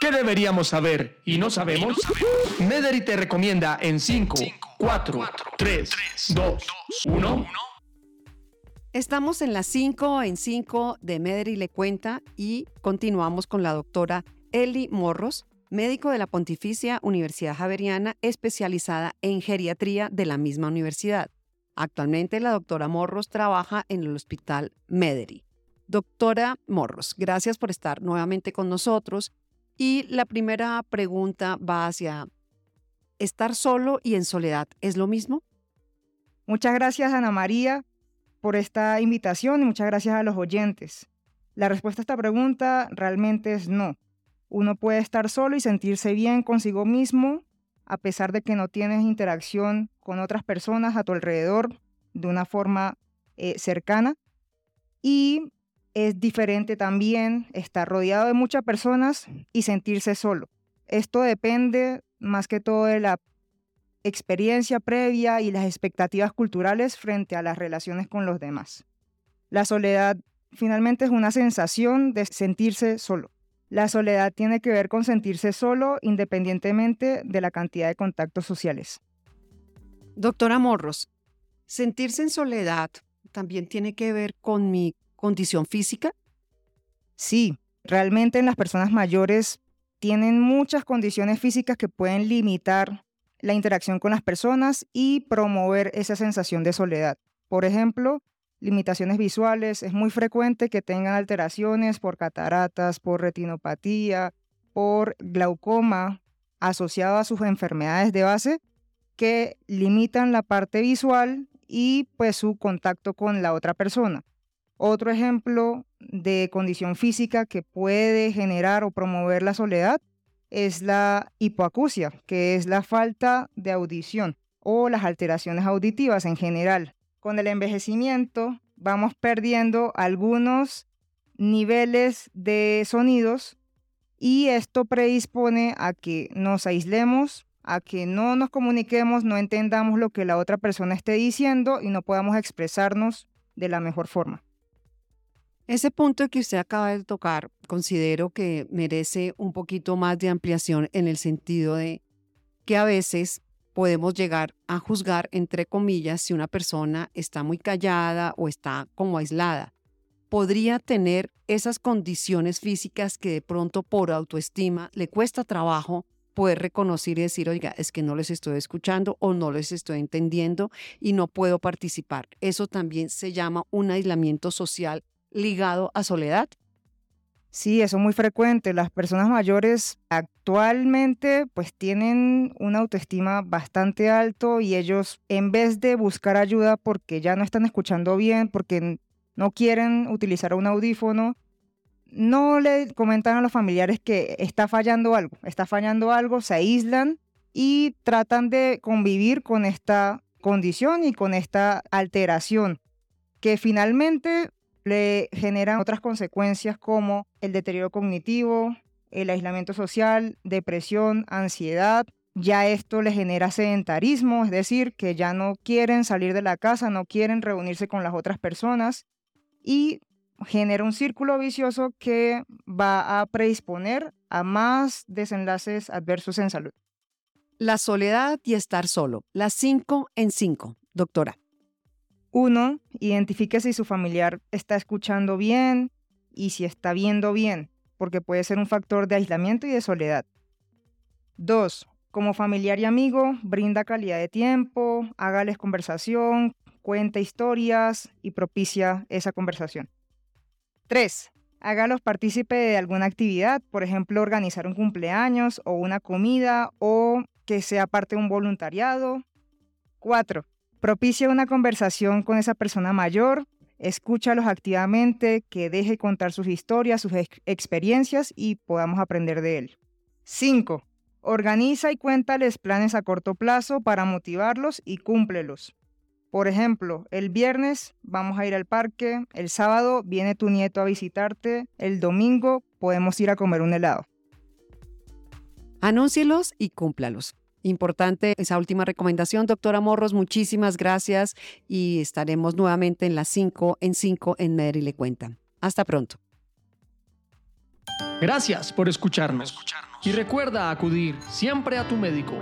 ¿Qué deberíamos saber y no sabemos? Mederi te recomienda en 5, 4, 3, 2, 1. Estamos en las 5 en 5 de Mederi le cuenta y continuamos con la doctora Eli Morros, médico de la Pontificia Universidad Javeriana especializada en geriatría de la misma universidad. Actualmente la doctora Morros trabaja en el Hospital Mederi. Doctora Morros, gracias por estar nuevamente con nosotros y la primera pregunta va hacia, ¿estar solo y en soledad es lo mismo? Muchas gracias, Ana María, por esta invitación y muchas gracias a los oyentes. La respuesta a esta pregunta realmente es no. Uno puede estar solo y sentirse bien consigo mismo a pesar de que no tienes interacción con otras personas a tu alrededor de una forma eh, cercana. Y es diferente también estar rodeado de muchas personas y sentirse solo. Esto depende más que todo de la experiencia previa y las expectativas culturales frente a las relaciones con los demás. La soledad finalmente es una sensación de sentirse solo. La soledad tiene que ver con sentirse solo independientemente de la cantidad de contactos sociales. Doctora Morros, sentirse en soledad también tiene que ver con mi condición física? Sí, realmente en las personas mayores tienen muchas condiciones físicas que pueden limitar la interacción con las personas y promover esa sensación de soledad. Por ejemplo, limitaciones visuales. Es muy frecuente que tengan alteraciones por cataratas, por retinopatía, por glaucoma asociado a sus enfermedades de base que limitan la parte visual y pues su contacto con la otra persona. Otro ejemplo de condición física que puede generar o promover la soledad es la hipoacusia, que es la falta de audición o las alteraciones auditivas en general. Con el envejecimiento vamos perdiendo algunos niveles de sonidos y esto predispone a que nos aislemos, a que no nos comuniquemos, no entendamos lo que la otra persona esté diciendo y no podamos expresarnos de la mejor forma. Ese punto que usted acaba de tocar, considero que merece un poquito más de ampliación en el sentido de que a veces podemos llegar a juzgar, entre comillas, si una persona está muy callada o está como aislada. Podría tener esas condiciones físicas que de pronto por autoestima le cuesta trabajo poder reconocer y decir, oiga, es que no les estoy escuchando o no les estoy entendiendo y no puedo participar. Eso también se llama un aislamiento social ligado a soledad? Sí, eso es muy frecuente. Las personas mayores actualmente pues tienen una autoestima bastante alto y ellos en vez de buscar ayuda porque ya no están escuchando bien, porque no quieren utilizar un audífono, no le comentan a los familiares que está fallando algo, está fallando algo, se aíslan y tratan de convivir con esta condición y con esta alteración que finalmente le generan otras consecuencias como el deterioro cognitivo, el aislamiento social, depresión, ansiedad. Ya esto le genera sedentarismo, es decir, que ya no quieren salir de la casa, no quieren reunirse con las otras personas y genera un círculo vicioso que va a predisponer a más desenlaces adversos en salud. La soledad y estar solo, las cinco en cinco, doctora. Uno, identifique si su familiar está escuchando bien y si está viendo bien, porque puede ser un factor de aislamiento y de soledad. Dos, como familiar y amigo, brinda calidad de tiempo, hágales conversación, cuenta historias y propicia esa conversación. Tres, hágalos partícipe de alguna actividad, por ejemplo, organizar un cumpleaños o una comida o que sea parte de un voluntariado. Cuatro, Propicia una conversación con esa persona mayor, escúchalos activamente, que deje contar sus historias, sus experiencias y podamos aprender de él. 5. Organiza y cuéntales planes a corto plazo para motivarlos y cúmplelos. Por ejemplo, el viernes vamos a ir al parque, el sábado viene tu nieto a visitarte, el domingo podemos ir a comer un helado. Anúncielos y cúmplalos. Importante esa última recomendación, doctora Morros, muchísimas gracias y estaremos nuevamente en las 5 en 5 en Medellín le cuentan. Hasta pronto. Gracias por escucharnos. Y recuerda acudir siempre a tu médico.